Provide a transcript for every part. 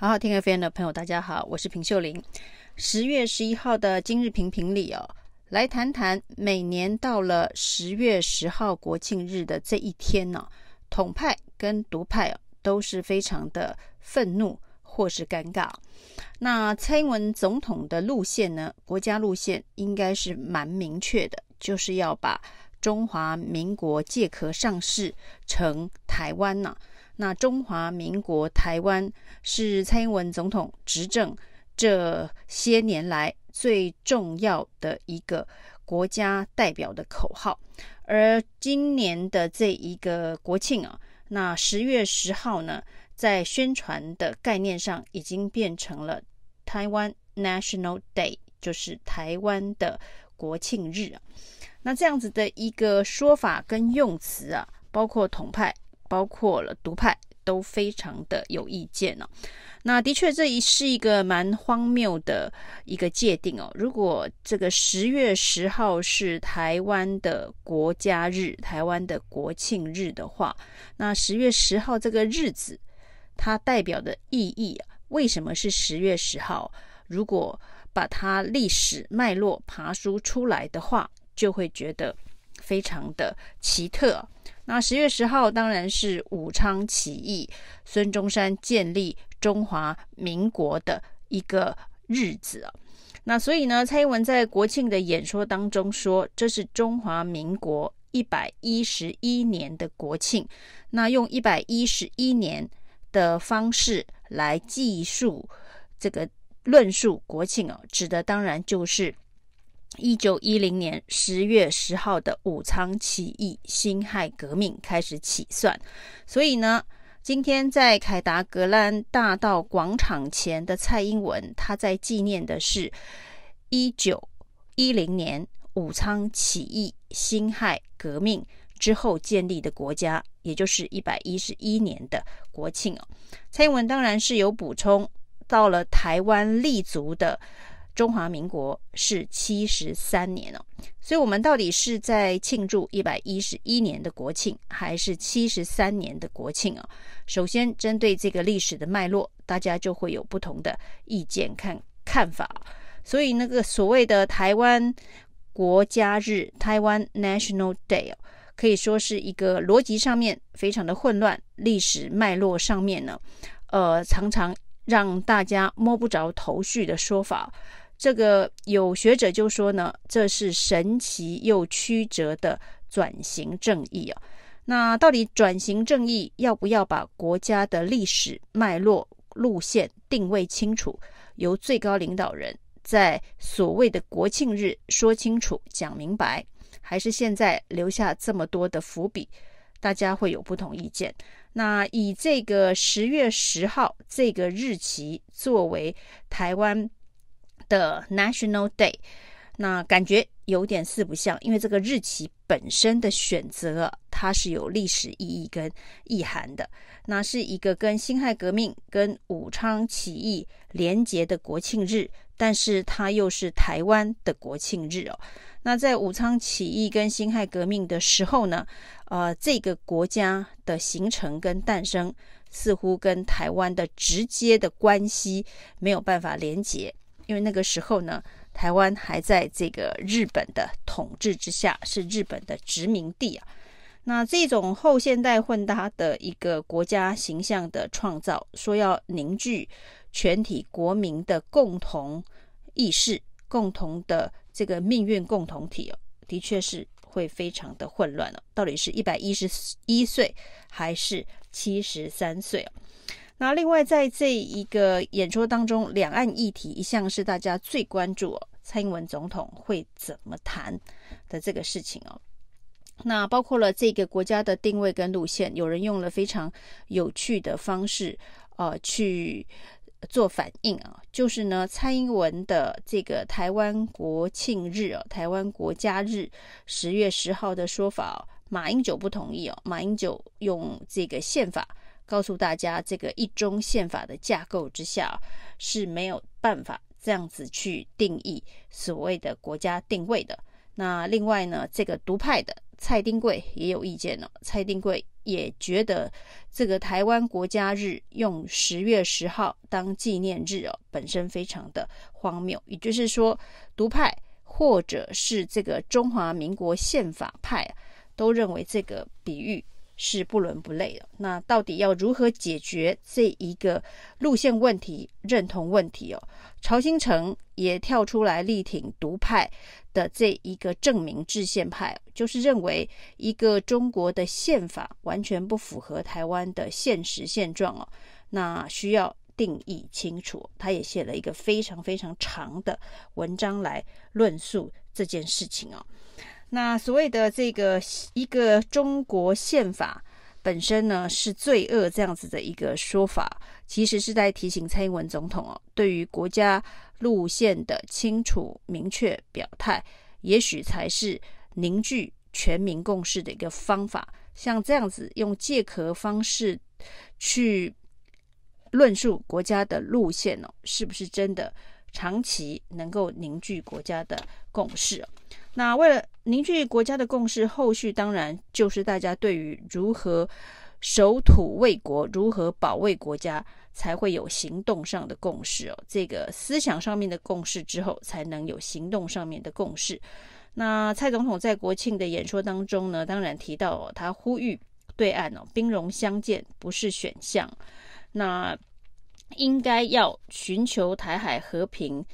好好听 FM 的朋友，大家好，我是平秀玲。十月十一号的今日评评里哦，来谈谈每年到了十月十号国庆日的这一天呢，统派跟独派都是非常的愤怒或是尴尬。那蔡英文总统的路线呢，国家路线应该是蛮明确的，就是要把中华民国借壳上市成台湾呢。那中华民国台湾是蔡英文总统执政这些年来最重要的一个国家代表的口号，而今年的这一个国庆啊，那十月十号呢，在宣传的概念上已经变成了台湾 National Day，就是台湾的国庆日啊。那这样子的一个说法跟用词啊，包括统派。包括了独派都非常的有意见哦。那的确，这一是一个蛮荒谬的一个界定哦。如果这个十月十号是台湾的国家日、台湾的国庆日的话，那十月十号这个日子它代表的意义啊，为什么是十月十号？如果把它历史脉络爬梳出来的话，就会觉得非常的奇特。那十月十号当然是武昌起义，孙中山建立中华民国的一个日子啊。那所以呢，蔡英文在国庆的演说当中说，这是中华民国一百一十一年的国庆。那用一百一十一年的方式来计数这个论述国庆哦，指的当然就是。一九一零年十月十号的武昌起义、辛亥革命开始起算，所以呢，今天在凯达格兰大道广场前的蔡英文，他在纪念的是一九一零年武昌起义、辛亥革命之后建立的国家，也就是一百一十一年的国庆哦。蔡英文当然是有补充，到了台湾立足的。中华民国是七十三年哦，所以我们到底是在庆祝一百一十一年的国庆，还是七十三年的国庆啊？首先，针对这个历史的脉络，大家就会有不同的意见看看法。所以，那个所谓的台湾国家日（台湾 National Day） 可以说是一个逻辑上面非常的混乱，历史脉络上面呢，呃，常常让大家摸不着头绪的说法。这个有学者就说呢，这是神奇又曲折的转型正义啊。那到底转型正义要不要把国家的历史脉络、路线定位清楚，由最高领导人在所谓的国庆日说清楚、讲明白，还是现在留下这么多的伏笔，大家会有不同意见。那以这个十月十号这个日期作为台湾的 National Day，那感觉有点四不像，因为这个日期本身的选择，它是有历史意义跟意涵的。那是一个跟辛亥革命、跟武昌起义连结的国庆日，但是它又是台湾的国庆日哦。那在武昌起义跟辛亥革命的时候呢，呃，这个国家的形成跟诞生，似乎跟台湾的直接的关系没有办法连结。因为那个时候呢，台湾还在这个日本的统治之下，是日本的殖民地啊。那这种后现代混搭的一个国家形象的创造，说要凝聚全体国民的共同意识、共同的这个命运共同体哦，的确是会非常的混乱了。到底是一百一十一岁还是七十三岁啊？那另外，在这一个演说当中，两岸议题一向是大家最关注哦，蔡英文总统会怎么谈的这个事情哦。那包括了这个国家的定位跟路线，有人用了非常有趣的方式，呃，去做反应啊，就是呢，蔡英文的这个台湾国庆日哦，台湾国家日十月十号的说法哦，马英九不同意哦，马英九用这个宪法。告诉大家，这个一中宪法的架构之下是没有办法这样子去定义所谓的国家定位的。那另外呢，这个独派的蔡丁贵也有意见了。蔡丁贵也觉得这个台湾国家日用十月十号当纪念日哦，本身非常的荒谬。也就是说，独派或者是这个中华民国宪法派都认为这个比喻是不伦不类的。那到底要如何解决这一个路线问题、认同问题哦？曹兴诚也跳出来力挺独派的这一个正名制宪派，就是认为一个中国的宪法完全不符合台湾的现实现状哦，那需要定义清楚。他也写了一个非常非常长的文章来论述这件事情哦。那所谓的这个一个中国宪法。本身呢是罪恶这样子的一个说法，其实是在提醒蔡英文总统哦，对于国家路线的清楚明确表态，也许才是凝聚全民共识的一个方法。像这样子用借壳方式去论述国家的路线哦，是不是真的长期能够凝聚国家的共识？那为了凝聚国家的共识，后续当然就是大家对于如何守土卫国、如何保卫国家，才会有行动上的共识哦。这个思想上面的共识之后，才能有行动上面的共识。那蔡总统在国庆的演说当中呢，当然提到哦，他呼吁对岸哦，兵戎相见不是选项，那应该要寻求台海和平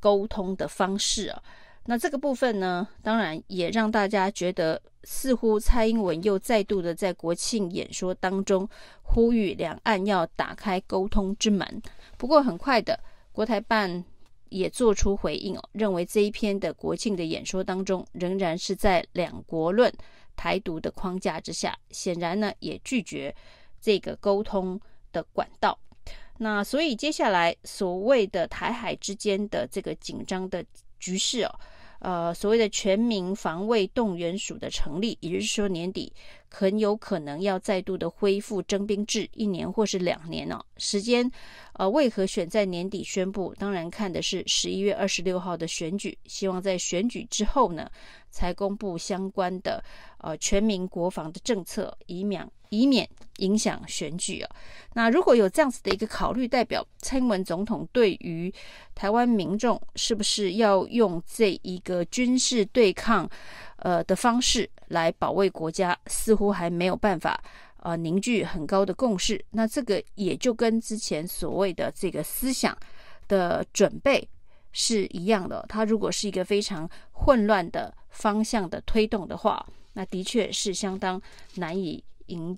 沟通的方式啊。那这个部分呢，当然也让大家觉得，似乎蔡英文又再度的在国庆演说当中呼吁两岸要打开沟通之门。不过很快的，国台办也做出回应哦，认为这一篇的国庆的演说当中，仍然是在两国论台独的框架之下，显然呢也拒绝这个沟通的管道。那所以接下来所谓的台海之间的这个紧张的局势哦。呃，所谓的全民防卫动员署的成立，也就是说年底很有可能要再度的恢复征兵制，一年或是两年呢、哦？时间，呃，为何选在年底宣布？当然看的是十一月二十六号的选举，希望在选举之后呢，才公布相关的呃全民国防的政策，以免以免影响选举啊。那如果有这样子的一个考虑，代表蔡英文总统对于台湾民众是不是要用这一个军事对抗呃的方式来保卫国家，似乎还没有办法呃凝聚很高的共识。那这个也就跟之前所谓的这个思想的准备。是一样的，它如果是一个非常混乱的方向的推动的话，那的确是相当难以迎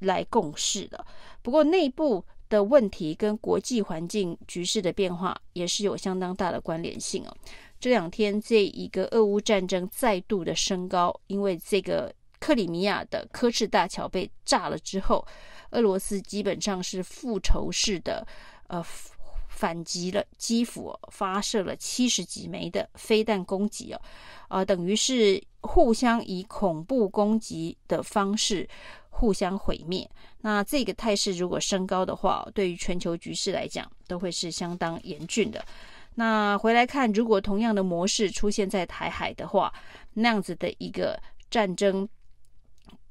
来共事的。不过内部的问题跟国际环境局势的变化也是有相当大的关联性哦。这两天这一个俄乌战争再度的升高，因为这个克里米亚的科赤大桥被炸了之后，俄罗斯基本上是复仇式的呃。反击了基辅，发射了七十几枚的飞弹攻击哦，呃，等于是互相以恐怖攻击的方式互相毁灭。那这个态势如果升高的话，对于全球局势来讲，都会是相当严峻的。那回来看，如果同样的模式出现在台海的话，那样子的一个战争。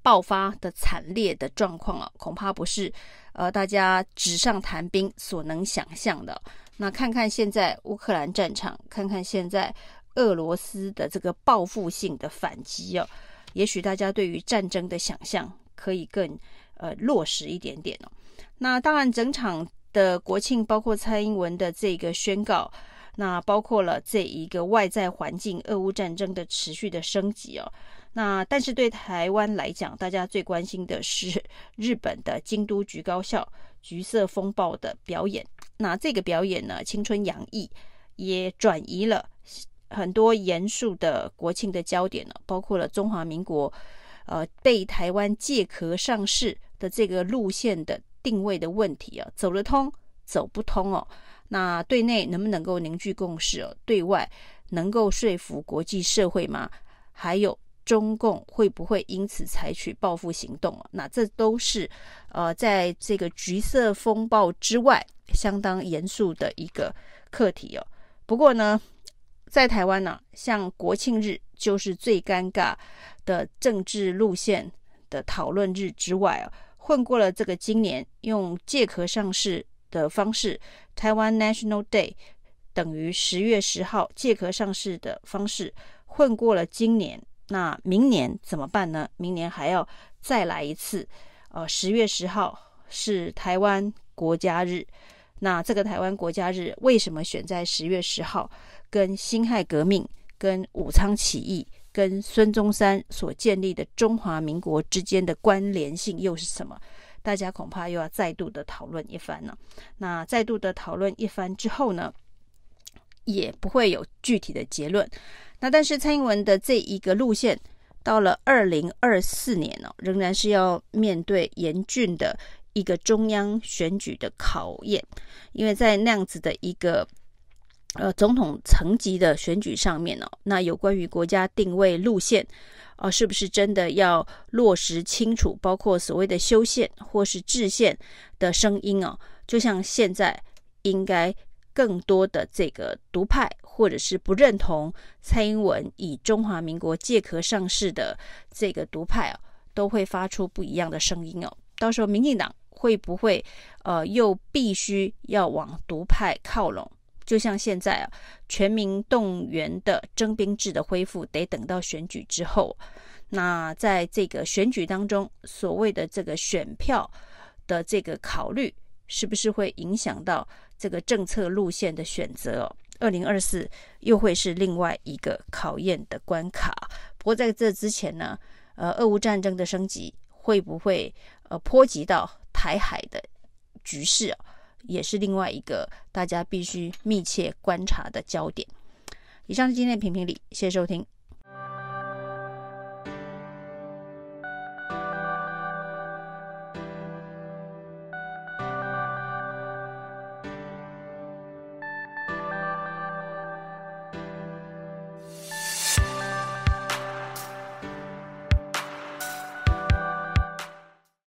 爆发的惨烈的状况啊，恐怕不是呃大家纸上谈兵所能想象的。那看看现在乌克兰战场，看看现在俄罗斯的这个报复性的反击哦，也许大家对于战争的想象可以更呃落实一点点哦。那当然，整场的国庆，包括蔡英文的这个宣告，那包括了这一个外在环境，俄乌战争的持续的升级哦。那但是对台湾来讲，大家最关心的是 日本的京都局高校橘色风暴的表演。那这个表演呢，青春洋溢，也转移了很多严肃的国庆的焦点呢，包括了中华民国呃被台湾借壳上市的这个路线的定位的问题啊，走得通走不通哦。那对内能不能够凝聚共识哦？对外能够说服国际社会吗？还有。中共会不会因此采取报复行动啊？那这都是呃，在这个橘色风暴之外，相当严肃的一个课题哦。不过呢，在台湾呢、啊，像国庆日就是最尴尬的政治路线的讨论日之外啊，混过了这个今年用借壳上市的方式，台湾 National Day 等于十月十号借壳上市的方式混过了今年，那明年怎么办呢？明年还要再来一次，呃，十月十号是台湾国家日，那这个台湾国家日为什么选在十月十号？跟辛亥革命、跟武昌起义、跟孙中山所建立的中华民国之间的关联性又是什么？大家恐怕又要再度的讨论一番了。那再度的讨论一番之后呢，也不会有具体的结论。那但是蔡英文的这一个路线，到了二零二四年呢，仍然是要面对严峻的一个中央选举的考验，因为在那样子的一个呃总统层级的选举上面呢，那有关于国家定位路线。啊，是不是真的要落实清楚？包括所谓的修宪或是制宪的声音哦，就像现在应该更多的这个独派或者是不认同蔡英文以中华民国借壳上市的这个独派啊，都会发出不一样的声音哦。到时候民进党会不会呃又必须要往独派靠拢？就像现在啊，全民动员的征兵制的恢复，得等到选举之后。那在这个选举当中，所谓的这个选票的这个考虑，是不是会影响到这个政策路线的选择哦？二零二四又会是另外一个考验的关卡。不过在这之前呢，呃，俄乌战争的升级会不会呃波及到台海的局势啊？也是另外一个大家必须密切观察的焦点。以上是今天的评评理，谢谢收听。